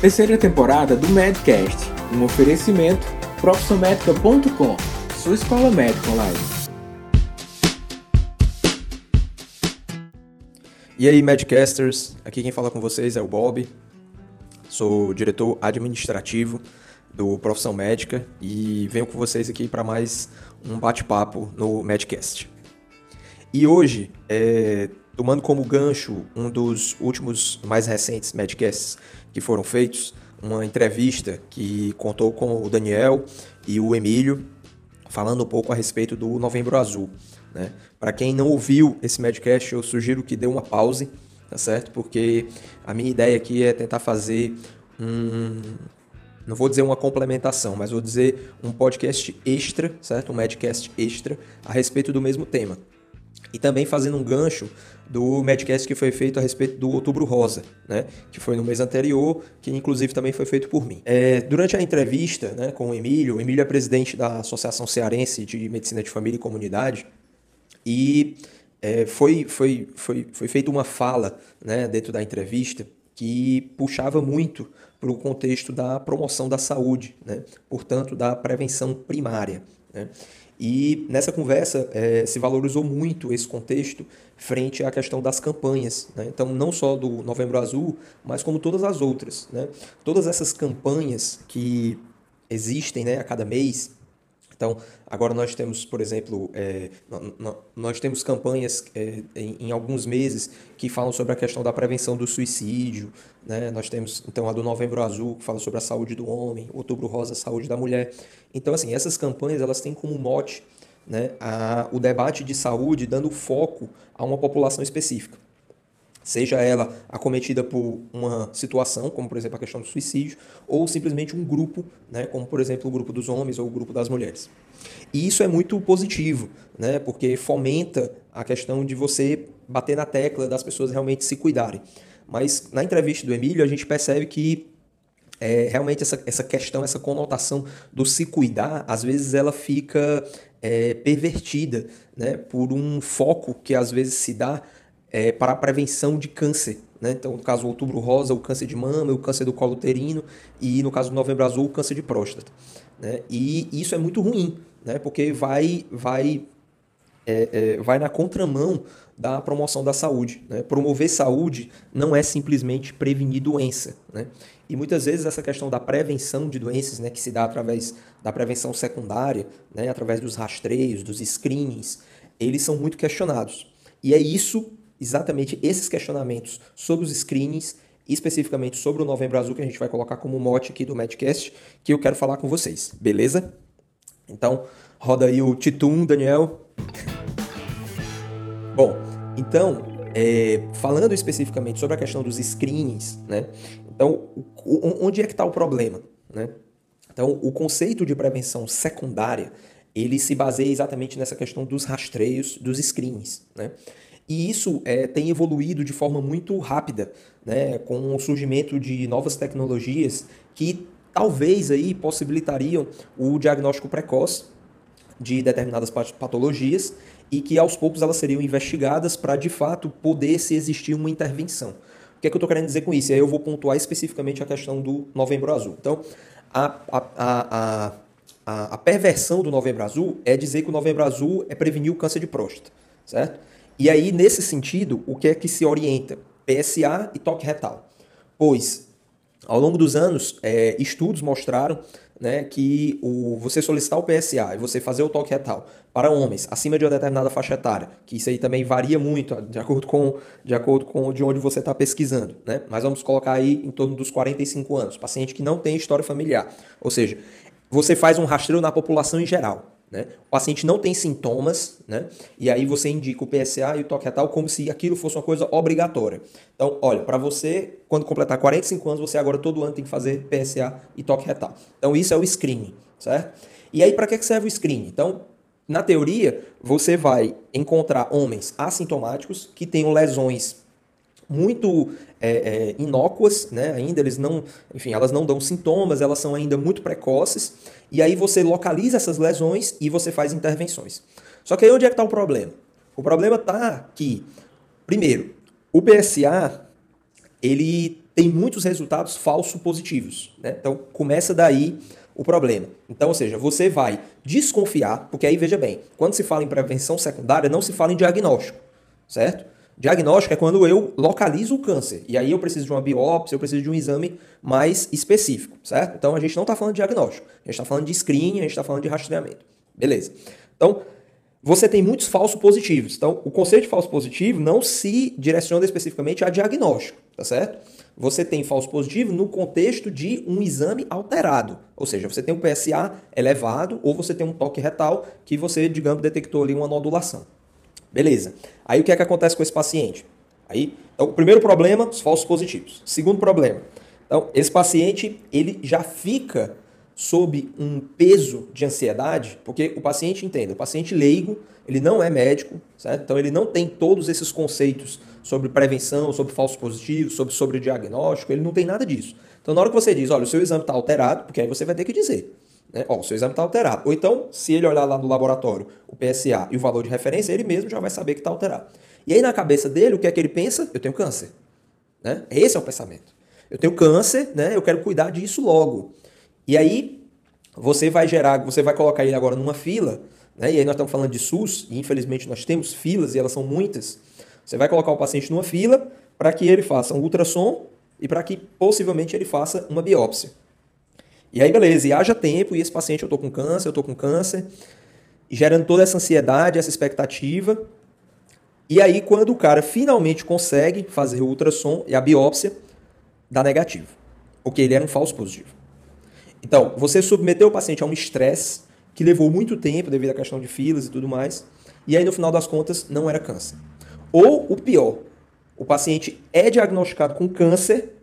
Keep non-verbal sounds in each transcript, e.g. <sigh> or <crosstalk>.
Terceira temporada do Medcast, um oferecimento profissionmedica.com, sua escola médica online. E aí, Medcasters, aqui quem fala com vocês é o Bob, sou diretor administrativo do Profissão Médica e venho com vocês aqui para mais um bate-papo no Medcast. E hoje, é, tomando como gancho um dos últimos mais recentes Medcasts que foram feitos, uma entrevista que contou com o Daniel e o Emílio, falando um pouco a respeito do Novembro Azul. Né? Para quem não ouviu esse Medcast, eu sugiro que dê uma pause, tá certo? Porque a minha ideia aqui é tentar fazer um. Não vou dizer uma complementação, mas vou dizer um podcast extra, certo? Um Medcast extra a respeito do mesmo tema. E também fazendo um gancho do Medcast que foi feito a respeito do Outubro Rosa, né? Que foi no mês anterior, que inclusive também foi feito por mim. É, durante a entrevista né, com o Emílio, o Emílio é presidente da Associação Cearense de Medicina de Família e Comunidade, e é, foi, foi, foi, foi feita uma fala né, dentro da entrevista que puxava muito para o contexto da promoção da saúde, né? portanto, da prevenção primária. Né? E nessa conversa é, se valorizou muito esse contexto frente à questão das campanhas. Né? Então, não só do Novembro Azul, mas como todas as outras. Né? Todas essas campanhas que existem né, a cada mês, então, agora nós temos, por exemplo, é, nós temos campanhas é, em, em, alguns meses que falam sobre a questão da prevenção do suicídio, né? Nós temos, então, a do Novembro Azul, que fala sobre a saúde do homem, Outubro Rosa, a saúde da mulher. Então, assim, essas campanhas, elas têm como mote né, a, o debate de saúde dando foco a uma população específica seja ela acometida por uma situação, como por exemplo a questão do suicídio, ou simplesmente um grupo, né, como por exemplo o grupo dos homens ou o grupo das mulheres. E isso é muito positivo, né, porque fomenta a questão de você bater na tecla das pessoas realmente se cuidarem. Mas na entrevista do Emílio, a gente percebe que é, realmente essa, essa questão, essa conotação do se cuidar, às vezes ela fica é, pervertida né, por um foco que às vezes se dá é, para a prevenção de câncer. Né? Então, no caso do outubro rosa, o câncer de mama, o câncer do colo uterino e, no caso do novembro azul, o câncer de próstata. Né? E isso é muito ruim, né? porque vai, vai, é, é, vai na contramão da promoção da saúde. Né? Promover saúde não é simplesmente prevenir doença. Né? E muitas vezes essa questão da prevenção de doenças, né, que se dá através da prevenção secundária, né, através dos rastreios, dos screenings, eles são muito questionados. E é isso exatamente esses questionamentos sobre os screenings, especificamente sobre o Novembro Azul, que a gente vai colocar como mote aqui do Madcast, que eu quero falar com vocês, beleza? Então, roda aí o Titum, Daniel. <laughs> Bom, então, é, falando especificamente sobre a questão dos screenings, né? Então, onde é que está o problema, né? Então, o conceito de prevenção secundária, ele se baseia exatamente nessa questão dos rastreios, dos screenings, né? E isso é, tem evoluído de forma muito rápida, né, com o surgimento de novas tecnologias que talvez aí possibilitariam o diagnóstico precoce de determinadas patologias e que aos poucos elas seriam investigadas para de fato poder se existir uma intervenção. O que é que eu estou querendo dizer com isso? E aí eu vou pontuar especificamente a questão do Novembro Azul. Então, a, a, a, a, a perversão do Novembro Azul é dizer que o Novembro Azul é prevenir o câncer de próstata, certo? E aí, nesse sentido, o que é que se orienta? PSA e toque retal. Pois, ao longo dos anos, é, estudos mostraram né, que o, você solicitar o PSA e você fazer o toque retal para homens acima de uma determinada faixa etária, que isso aí também varia muito de acordo com, de acordo com de onde você está pesquisando, né? mas vamos colocar aí em torno dos 45 anos, paciente que não tem história familiar. Ou seja, você faz um rastreio na população em geral. Né? O paciente não tem sintomas, né? e aí você indica o PSA e o toque retal como se aquilo fosse uma coisa obrigatória. Então, olha, para você, quando completar 45 anos, você agora todo ano tem que fazer PSA e toque retal. Então, isso é o screening, certo? E aí, para que serve o screening? Então, na teoria, você vai encontrar homens assintomáticos que tenham lesões muito é, é, inócuas, né? Ainda eles não, enfim, elas não dão sintomas, elas são ainda muito precoces. E aí você localiza essas lesões e você faz intervenções. Só que aí onde é que está o problema? O problema está que, primeiro, o PSA ele tem muitos resultados falsos positivos. Né? Então, começa daí o problema. Então, ou seja, você vai desconfiar, porque aí veja bem, quando se fala em prevenção secundária, não se fala em diagnóstico, certo? Diagnóstico é quando eu localizo o câncer. E aí eu preciso de uma biópsia, eu preciso de um exame mais específico, certo? Então a gente não está falando de diagnóstico. A gente está falando de screening, a gente está falando de rastreamento. Beleza. Então, você tem muitos falsos positivos. Então, o conceito de falso positivo não se direciona especificamente a diagnóstico, tá certo? Você tem falso positivo no contexto de um exame alterado. Ou seja, você tem um PSA elevado ou você tem um toque retal que você, digamos, detectou ali uma nodulação. Beleza. Aí o que é que acontece com esse paciente? Aí, então, o primeiro problema, os falsos positivos. Segundo problema, então, esse paciente ele já fica sob um peso de ansiedade, porque o paciente entende, o paciente leigo, ele não é médico, certo? Então ele não tem todos esses conceitos sobre prevenção, sobre falsos positivos, sobre sobrediagnóstico, ele não tem nada disso. Então na hora que você diz, olha, o seu exame está alterado, porque aí você vai ter que dizer, né? Ó, seu exame está alterado. Ou então, se ele olhar lá no laboratório o PSA e o valor de referência, ele mesmo já vai saber que está alterado. E aí na cabeça dele, o que é que ele pensa? Eu tenho câncer. Né? Esse é o pensamento. Eu tenho câncer, né? eu quero cuidar disso logo. E aí você vai gerar, você vai colocar ele agora numa fila, né? e aí nós estamos falando de SUS, e infelizmente nós temos filas e elas são muitas. Você vai colocar o paciente numa fila para que ele faça um ultrassom e para que possivelmente ele faça uma biópsia. E aí, beleza, e haja tempo, e esse paciente, eu tô com câncer, eu tô com câncer, gerando toda essa ansiedade, essa expectativa. E aí, quando o cara finalmente consegue fazer o ultrassom e a biópsia, dá negativo. Porque ele era um falso positivo. Então, você submeteu o paciente a um estresse que levou muito tempo devido à questão de filas e tudo mais, e aí no final das contas não era câncer. Ou o pior, o paciente é diagnosticado com câncer?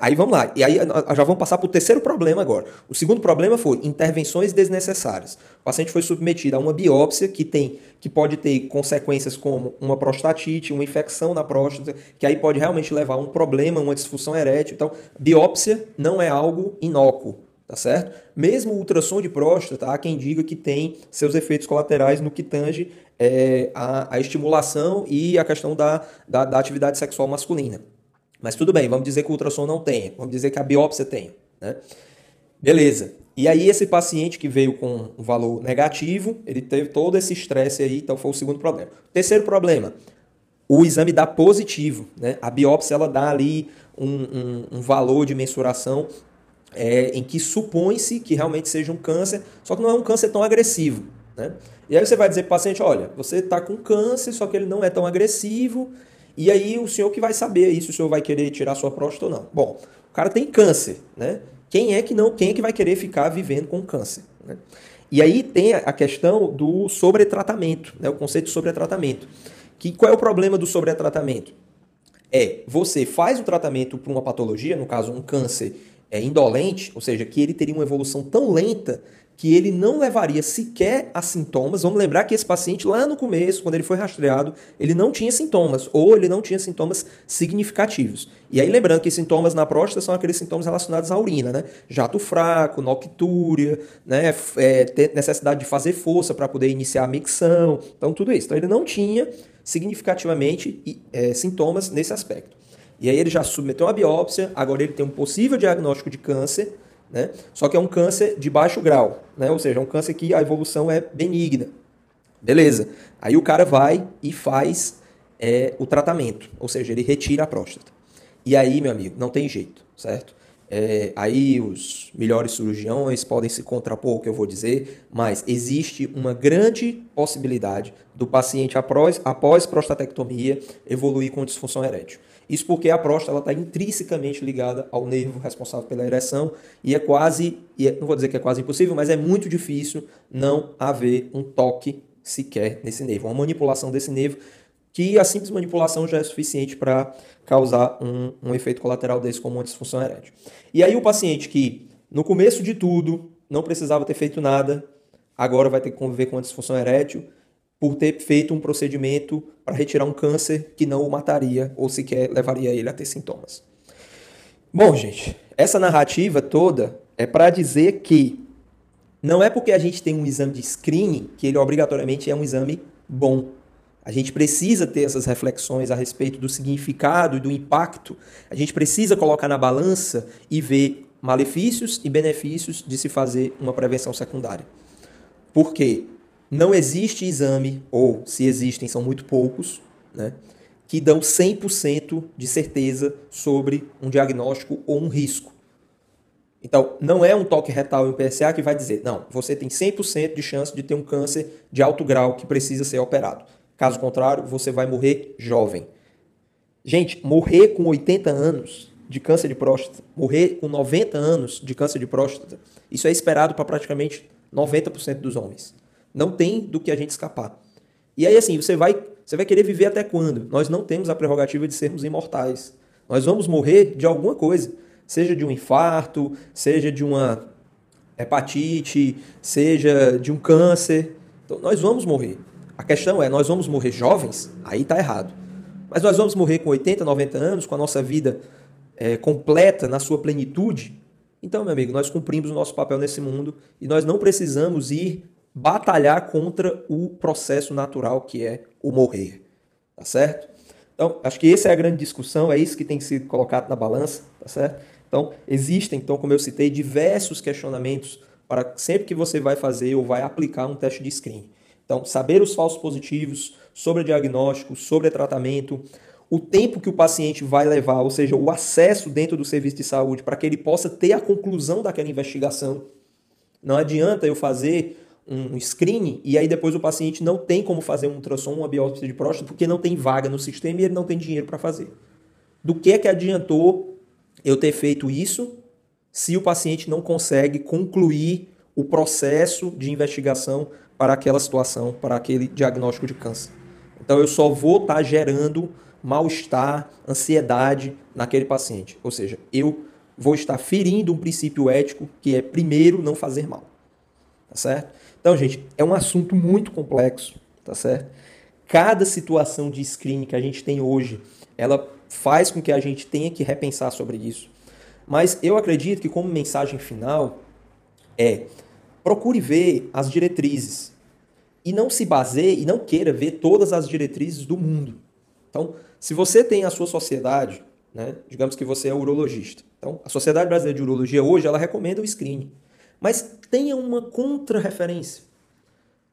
Aí vamos lá. E aí já vamos passar para o terceiro problema agora. O segundo problema foi intervenções desnecessárias. O paciente foi submetido a uma biópsia que tem que pode ter consequências como uma prostatite, uma infecção na próstata, que aí pode realmente levar a um problema, uma disfunção erétil. Então, biópsia não é algo inócuo, tá certo? Mesmo ultrassom de próstata, há quem diga que tem seus efeitos colaterais no que tange é, a, a, estimulação e a questão da, da, da atividade sexual masculina. Mas tudo bem, vamos dizer que o ultrassom não tenha, vamos dizer que a biópsia tenha. Né? Beleza. E aí esse paciente que veio com um valor negativo, ele teve todo esse estresse aí, então foi o segundo problema. Terceiro problema, o exame dá positivo. Né? A biópsia ela dá ali um, um, um valor de mensuração é, em que supõe-se que realmente seja um câncer, só que não é um câncer tão agressivo. Né? E aí você vai dizer para o paciente, olha, você está com câncer, só que ele não é tão agressivo, e aí o senhor que vai saber aí se o senhor vai querer tirar sua próstata ou não. Bom, o cara tem câncer, né? Quem é que não, quem é que vai querer ficar vivendo com câncer? Né? E aí tem a questão do sobretratamento, né? o conceito de sobretratamento. Que, qual é o problema do sobretratamento? É, você faz o tratamento para uma patologia, no caso um câncer é, indolente, ou seja, que ele teria uma evolução tão lenta que ele não levaria sequer a sintomas. Vamos lembrar que esse paciente, lá no começo, quando ele foi rastreado, ele não tinha sintomas, ou ele não tinha sintomas significativos. E aí, lembrando que sintomas na próstata são aqueles sintomas relacionados à urina, né? Jato fraco, noctúria, né? É, necessidade de fazer força para poder iniciar a micção, então tudo isso. Então, ele não tinha significativamente é, sintomas nesse aspecto. E aí, ele já submeteu a biópsia, agora ele tem um possível diagnóstico de câncer né? Só que é um câncer de baixo grau, né? ou seja, é um câncer que a evolução é benigna. Beleza. Aí o cara vai e faz é, o tratamento, ou seja, ele retira a próstata. E aí, meu amigo, não tem jeito, certo? É, aí os melhores cirurgiões podem se contrapor o que eu vou dizer, mas existe uma grande possibilidade do paciente após, após prostatectomia evoluir com disfunção erétil. Isso porque a próstata está intrinsecamente ligada ao nervo responsável pela ereção e é quase, e é, não vou dizer que é quase impossível, mas é muito difícil não haver um toque sequer nesse nervo, uma manipulação desse nervo, que a simples manipulação já é suficiente para causar um, um efeito colateral desse como uma disfunção erétil. E aí o paciente que no começo de tudo não precisava ter feito nada, agora vai ter que conviver com uma disfunção erétil, por ter feito um procedimento para retirar um câncer que não o mataria ou sequer levaria ele a ter sintomas. Bom, gente, essa narrativa toda é para dizer que não é porque a gente tem um exame de screening que ele obrigatoriamente é um exame bom. A gente precisa ter essas reflexões a respeito do significado e do impacto. A gente precisa colocar na balança e ver malefícios e benefícios de se fazer uma prevenção secundária. Por quê? Não existe exame, ou se existem, são muito poucos, né, que dão 100% de certeza sobre um diagnóstico ou um risco. Então, não é um toque retal e um PSA que vai dizer, não, você tem 100% de chance de ter um câncer de alto grau que precisa ser operado. Caso contrário, você vai morrer jovem. Gente, morrer com 80 anos de câncer de próstata, morrer com 90 anos de câncer de próstata, isso é esperado para praticamente 90% dos homens. Não tem do que a gente escapar. E aí, assim, você vai, você vai querer viver até quando? Nós não temos a prerrogativa de sermos imortais. Nós vamos morrer de alguma coisa. Seja de um infarto, seja de uma hepatite, seja de um câncer. Então, nós vamos morrer. A questão é, nós vamos morrer jovens? Aí está errado. Mas nós vamos morrer com 80, 90 anos, com a nossa vida é, completa, na sua plenitude? Então, meu amigo, nós cumprimos o nosso papel nesse mundo e nós não precisamos ir batalhar contra o processo natural que é o morrer. Tá certo? Então, acho que essa é a grande discussão, é isso que tem sido colocado na balança, tá certo? Então, existem, então, como eu citei, diversos questionamentos para sempre que você vai fazer ou vai aplicar um teste de screening. Então, saber os falsos positivos, sobre diagnóstico, sobre tratamento, o tempo que o paciente vai levar, ou seja, o acesso dentro do serviço de saúde para que ele possa ter a conclusão daquela investigação. Não adianta eu fazer um screening e aí depois o paciente não tem como fazer um ultrassom, uma biópsia de próstata, porque não tem vaga no sistema e ele não tem dinheiro para fazer. Do que é que adiantou eu ter feito isso se o paciente não consegue concluir o processo de investigação para aquela situação, para aquele diagnóstico de câncer? Então eu só vou estar tá gerando mal-estar, ansiedade naquele paciente. Ou seja, eu vou estar ferindo um princípio ético que é primeiro não fazer mal. Tá certo? Então, gente, é um assunto muito complexo, tá certo? Cada situação de screening que a gente tem hoje, ela faz com que a gente tenha que repensar sobre isso. Mas eu acredito que como mensagem final é procure ver as diretrizes e não se baseie e não queira ver todas as diretrizes do mundo. Então, se você tem a sua sociedade, né, digamos que você é urologista. Então, a Sociedade Brasileira de Urologia hoje ela recomenda o screening. Mas tenha uma contra-referência.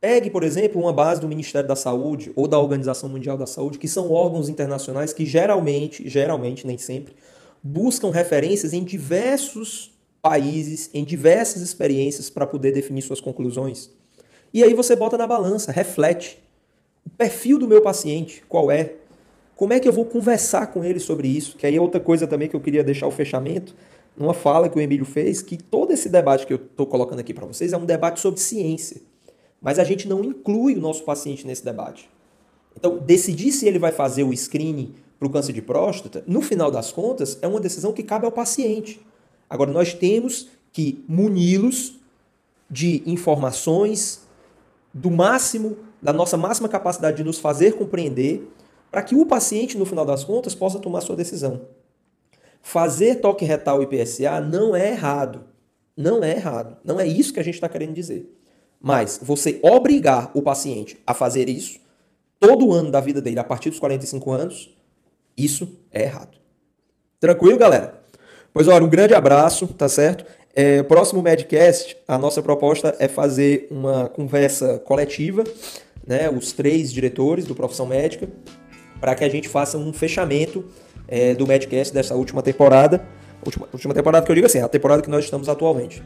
Pegue, por exemplo, uma base do Ministério da Saúde ou da Organização Mundial da Saúde, que são órgãos internacionais que geralmente, geralmente, nem sempre, buscam referências em diversos países, em diversas experiências para poder definir suas conclusões. E aí você bota na balança, reflete. O perfil do meu paciente, qual é? Como é que eu vou conversar com ele sobre isso? Que aí é outra coisa também que eu queria deixar o fechamento numa fala que o Emílio fez, que todo esse debate que eu estou colocando aqui para vocês é um debate sobre ciência. Mas a gente não inclui o nosso paciente nesse debate. Então, decidir se ele vai fazer o screening para o câncer de próstata, no final das contas, é uma decisão que cabe ao paciente. Agora, nós temos que muni-los de informações do máximo, da nossa máxima capacidade de nos fazer compreender, para que o paciente, no final das contas, possa tomar sua decisão. Fazer toque retal e PSA não é errado. Não é errado. Não é isso que a gente está querendo dizer. Mas você obrigar o paciente a fazer isso todo ano da vida dele a partir dos 45 anos, isso é errado. Tranquilo, galera? Pois olha, um grande abraço, tá certo? É, próximo Medcast, a nossa proposta é fazer uma conversa coletiva, né, os três diretores do Profissão Médica, para que a gente faça um fechamento é, do Madcast dessa última temporada. Última, última temporada que eu digo assim, a temporada que nós estamos atualmente.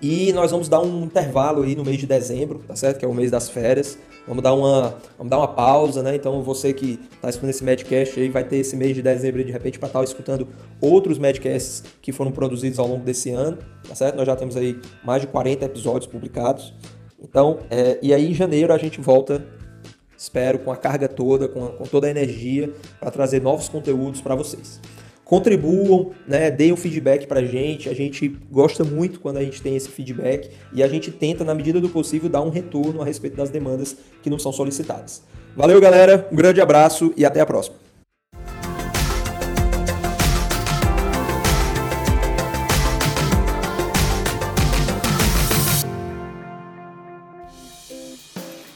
E nós vamos dar um intervalo aí no mês de dezembro, tá certo? Que é o mês das férias. Vamos dar uma, vamos dar uma pausa, né? Então você que está escutando esse Madcast aí vai ter esse mês de dezembro de repente para estar tá escutando outros Madcasts que foram produzidos ao longo desse ano, tá certo? Nós já temos aí mais de 40 episódios publicados. Então, é, e aí em janeiro a gente volta Espero com a carga toda, com, a, com toda a energia para trazer novos conteúdos para vocês. Contribuam, né, deem um feedback para a gente. A gente gosta muito quando a gente tem esse feedback e a gente tenta, na medida do possível, dar um retorno a respeito das demandas que não são solicitadas. Valeu, galera. Um grande abraço e até a próxima.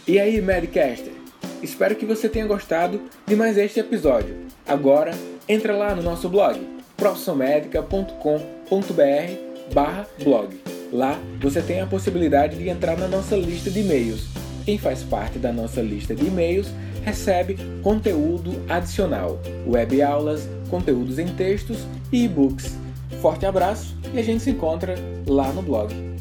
E aí, Madcaster? Espero que você tenha gostado de mais este episódio. Agora, entra lá no nosso blog profissionmedica.com.br/blog. Lá você tem a possibilidade de entrar na nossa lista de e-mails. Quem faz parte da nossa lista de e-mails recebe conteúdo adicional, web aulas, conteúdos em textos e e-books. Forte abraço e a gente se encontra lá no blog.